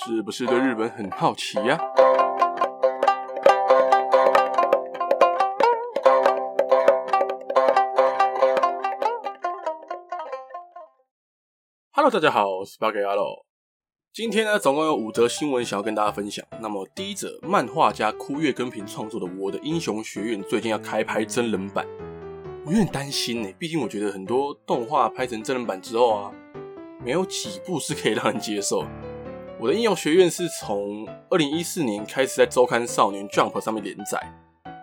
是不是对日本很好奇呀？Hello，大家好，我是八格阿洛。今天呢，总共有五则新闻想要跟大家分享。那么第一则，漫画家枯月跟平创作的《我的英雄学院》最近要开拍真人版，我有点担心呢。毕竟我觉得很多动画拍成真人版之后啊，没有几部是可以让人接受。我的应用学院是从二零一四年开始在周刊少年 Jump 上面连载，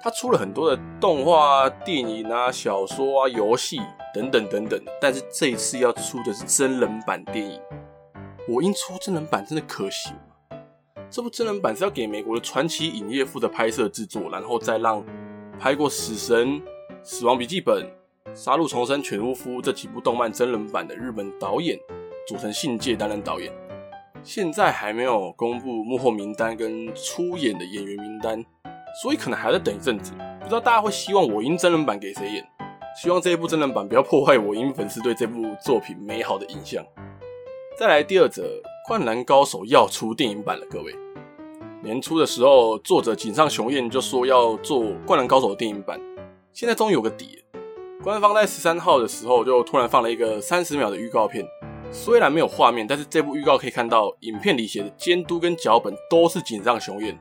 它出了很多的动画、电影啊、小说啊、游戏等等等等。但是这一次要出的是真人版电影，我英出真人版真的可行吗？这部真人版是要给美国的传奇影业负责拍摄制作，然后再让拍过《死神》《死亡笔记本》《杀戮重生》《犬屋夫》这几部动漫真人版的日本导演组成信介担任导演。现在还没有公布幕后名单跟出演的演员名单，所以可能还要等一阵子。不知道大家会希望我英真人版给谁演？希望这一部真人版不要破坏我英粉丝对这部作品美好的印象。再来第二则，《灌篮高手》要出电影版了，各位。年初的时候，作者井上雄彦就说要做《灌篮高手》的电影版，现在终于有个底。官方在十三号的时候就突然放了一个三十秒的预告片。虽然没有画面，但是这部预告可以看到，影片里写的监督跟脚本都是井上雄彦，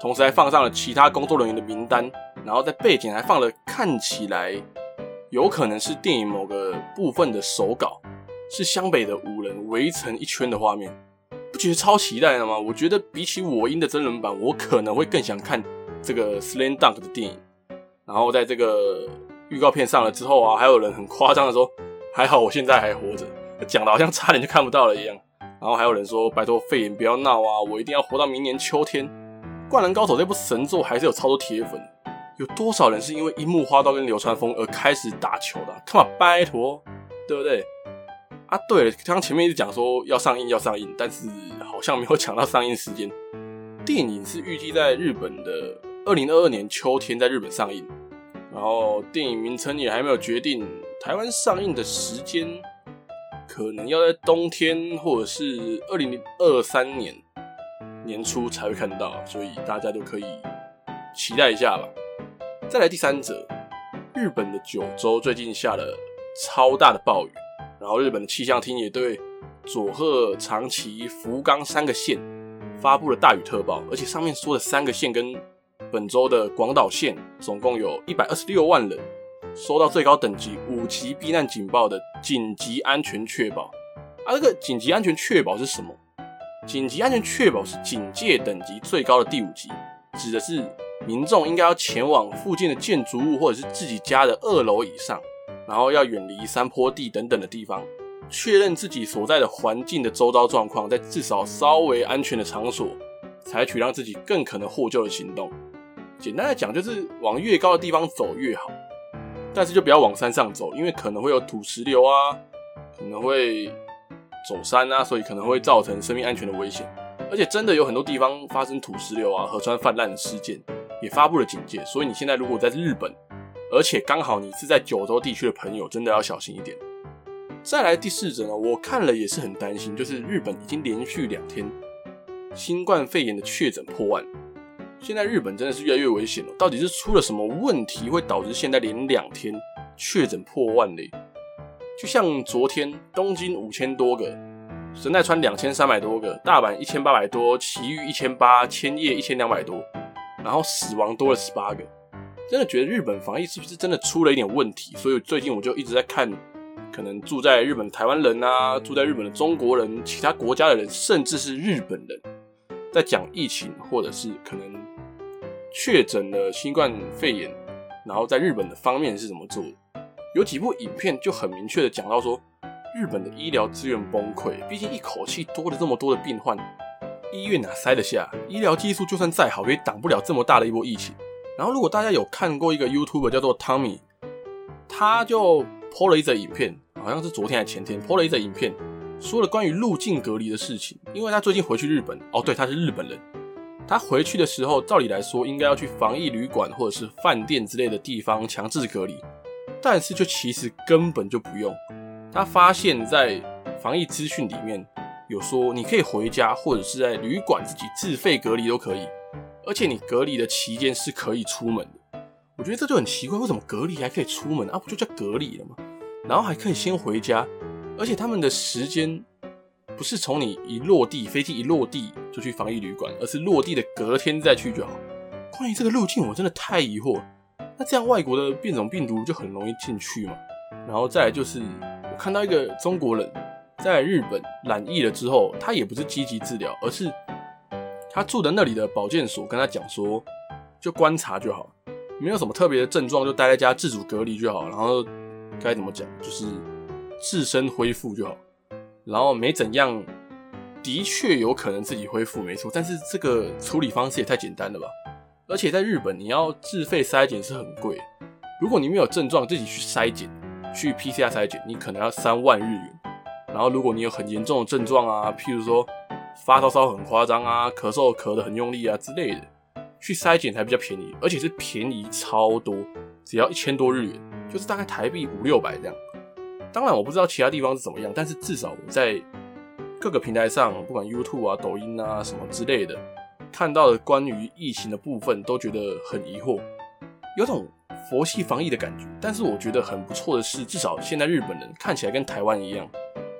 同时还放上了其他工作人员的名单，然后在背景还放了看起来有可能是电影某个部分的手稿，是湘北的五人围成一圈的画面，不觉得超期待的吗？我觉得比起我英的真人版，我可能会更想看这个 Slam Dunk 的电影。然后在这个预告片上了之后啊，还有人很夸张的说，还好我现在还活着。讲的好像差点就看不到了一样，然后还有人说：“拜托肺炎不要闹啊，我一定要活到明年秋天。”《灌篮高手》这部神作还是有超多铁粉，有多少人是因为樱木花道跟流川枫而开始打球的啊？Come on，拜托，对不对？啊，对了，刚刚前面一直讲说要上映要上映，但是好像没有抢到上映时间。电影是预计在日本的二零二二年秋天在日本上映，然后电影名称也还没有决定，台湾上映的时间。可能要在冬天或者是二零二三年年初才会看到，所以大家都可以期待一下吧。再来第三则，日本的九州最近下了超大的暴雨，然后日本的气象厅也对佐贺、长崎、福冈三个县发布了大雨特报，而且上面说的三个县跟本州的广岛县总共有一百二十六万人。收到最高等级五级避难警报的紧急安全确保，啊，这个紧急安全确保是什么？紧急安全确保是警戒等级最高的第五级，指的是民众应该要前往附近的建筑物或者是自己家的二楼以上，然后要远离山坡地等等的地方，确认自己所在的环境的周遭状况，在至少稍微安全的场所，采取让自己更可能获救的行动。简单来讲，就是往越高的地方走越好。但是就不要往山上走，因为可能会有土石流啊，可能会走山啊，所以可能会造成生命安全的危险。而且真的有很多地方发生土石流啊、河川泛滥的事件，也发布了警戒。所以你现在如果在日本，而且刚好你是在九州地区的朋友，真的要小心一点。再来第四则呢，我看了也是很担心，就是日本已经连续两天新冠肺炎的确诊破万。现在日本真的是越来越危险了，到底是出了什么问题，会导致现在连两天确诊破万嘞？就像昨天东京五千多个，神奈川两千三百多个，大阪一千八百多，埼玉一千八，千叶一千两百多，然后死亡多了十八个，真的觉得日本防疫是不是真的出了一点问题？所以最近我就一直在看，可能住在日本的台湾人啊，住在日本的中国人，其他国家的人，甚至是日本人，在讲疫情，或者是可能。确诊了新冠肺炎，然后在日本的方面是怎么做的？有几部影片就很明确的讲到说，日本的医疗资源崩溃，毕竟一口气多了这么多的病患，医院哪塞得下？医疗技术就算再好，也挡不了这么大的一波疫情。然后如果大家有看过一个 YouTube 叫做 Tommy，他就 PO 了一则影片，好像是昨天还前天 PO 了一则影片，说了关于入境隔离的事情，因为他最近回去日本，哦，对，他是日本人。他回去的时候，照理来说应该要去防疫旅馆或者是饭店之类的地方强制隔离，但是就其实根本就不用。他发现，在防疫资讯里面有说你可以回家，或者是在旅馆自己自费隔离都可以，而且你隔离的期间是可以出门的。我觉得这就很奇怪，为什么隔离还可以出门啊？不就叫隔离了吗？然后还可以先回家，而且他们的时间不是从你一落地，飞机一落地就去防疫旅馆，而是落地的隔天再去就好。关于这个路径，我真的太疑惑。那这样外国的变种病毒就很容易进去嘛？然后再来就是，我看到一个中国人。在日本染疫了之后，他也不是积极治疗，而是他住的那里的保健所跟他讲说，就观察就好，没有什么特别的症状，就待在家自主隔离就好。然后该怎么讲，就是自身恢复就好。然后没怎样，的确有可能自己恢复没错，但是这个处理方式也太简单了吧？而且在日本，你要自费筛检是很贵，如果你没有症状自己去筛检，去 PCR 筛检，你可能要三万日元。然后，如果你有很严重的症状啊，譬如说发烧烧很夸张啊，咳嗽咳得很用力啊之类的，去筛检才比较便宜，而且是便宜超多，只要一千多日元，就是大概台币五六百这样。当然，我不知道其他地方是怎么样，但是至少我在各个平台上，不管 YouTube 啊、抖音啊什么之类的，看到的关于疫情的部分，都觉得很疑惑，有种佛系防疫的感觉。但是我觉得很不错的是，至少现在日本人看起来跟台湾一样。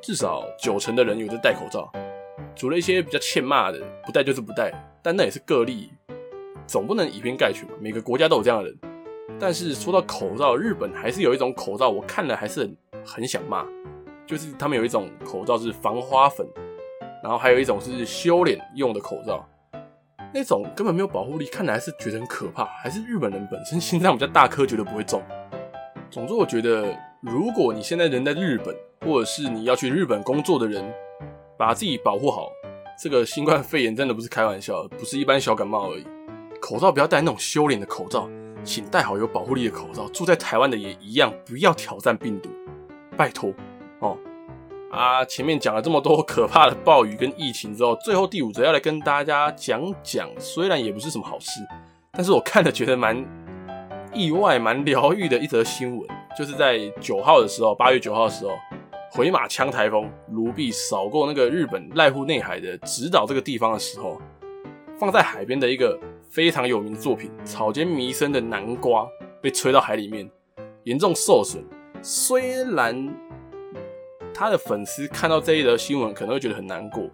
至少九成的人有在戴口罩，除了一些比较欠骂的，不戴就是不戴，但那也是个例，总不能以偏概全嘛。每个国家都有这样的人。但是说到口罩，日本还是有一种口罩，我看了还是很很想骂，就是他们有一种口罩是防花粉，然后还有一种是修脸用的口罩，那种根本没有保护力，看来是觉得很可怕。还是日本人本身心脏比较大颗，觉得不会中。总之，我觉得如果你现在人在日本，或者是你要去日本工作的人，把自己保护好。这个新冠肺炎真的不是开玩笑，不是一般小感冒而已。口罩不要戴那种修脸的口罩，请戴好有保护力的口罩。住在台湾的也一样，不要挑战病毒，拜托哦。啊，前面讲了这么多可怕的暴雨跟疫情之后，最后第五则要来跟大家讲讲，虽然也不是什么好事，但是我看了觉得蛮意外、蛮疗愈的一则新闻，就是在九号的时候，八月九号的时候。回马枪台风卢碧扫过那个日本濑户内海的直岛这个地方的时候，放在海边的一个非常有名的作品《草间弥生的南瓜》被吹到海里面，严重受损。虽然他的粉丝看到这一则新闻可能会觉得很难过，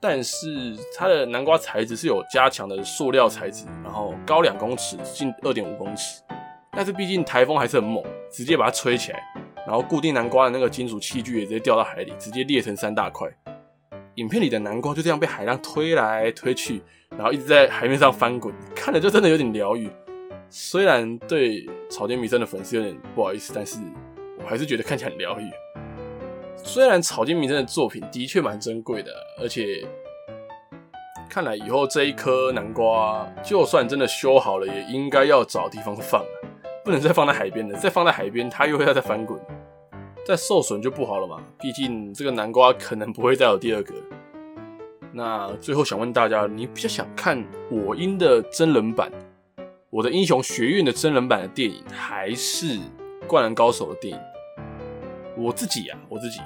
但是他的南瓜材质是有加强的塑料材质，然后高两公尺，近二点五公尺。但是毕竟台风还是很猛，直接把它吹起来。然后固定南瓜的那个金属器具也直接掉到海里，直接裂成三大块。影片里的南瓜就这样被海浪推来推去，然后一直在海面上翻滚，看着就真的有点疗愈。虽然对草间弥生的粉丝有点不好意思，但是我还是觉得看起来很疗愈。虽然草间弥生的作品的确蛮珍贵的，而且看来以后这一颗南瓜就算真的修好了，也应该要找地方放。不能再放在海边了，再放在海边，它又会要再翻滚，再受损就不好了嘛。毕竟这个南瓜可能不会再有第二个。那最后想问大家，你比较想看我英的真人版，我的英雄学院的真人版的电影，还是灌篮高手的电影？我自己啊，我自己，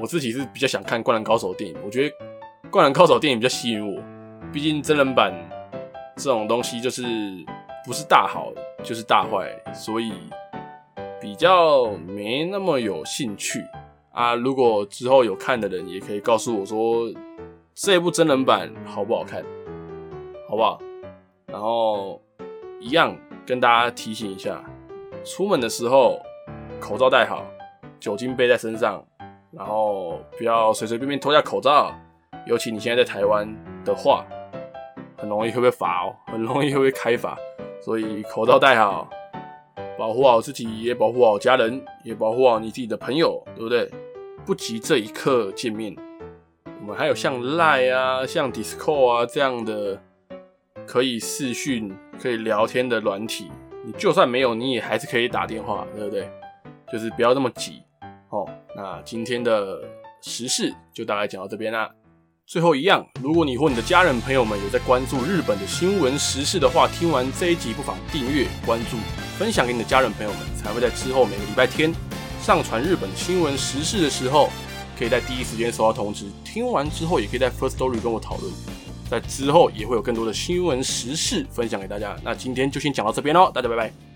我自己是比较想看灌篮高手的电影。我觉得灌篮高手电影比较吸引我，毕竟真人版这种东西就是不是大好。就是大坏，所以比较没那么有兴趣啊。如果之后有看的人，也可以告诉我说这部真人版好不好看，好不好？然后一样跟大家提醒一下，出门的时候口罩戴好，酒精背在身上，然后不要随随便便脱下口罩。尤其你现在在台湾的话，很容易会被罚哦，很容易会被开罚。所以口罩戴好，保护好自己，也保护好家人，也保护好你自己的朋友，对不对？不急这一刻见面，我们还有像 Line 啊、像 Discord 啊这样的可以视讯、可以聊天的软体。你就算没有，你也还是可以打电话，对不对？就是不要那么急。哦，那今天的时事就大概讲到这边啦。最后一样，如果你或你的家人朋友们有在关注日本的新闻时事的话，听完这一集不妨订阅、关注、分享给你的家人朋友们，才会在之后每个礼拜天上传日本新闻时事的时候，可以在第一时间收到通知。听完之后，也可以在 First Story 跟我讨论。在之后也会有更多的新闻时事分享给大家。那今天就先讲到这边喽，大家拜拜。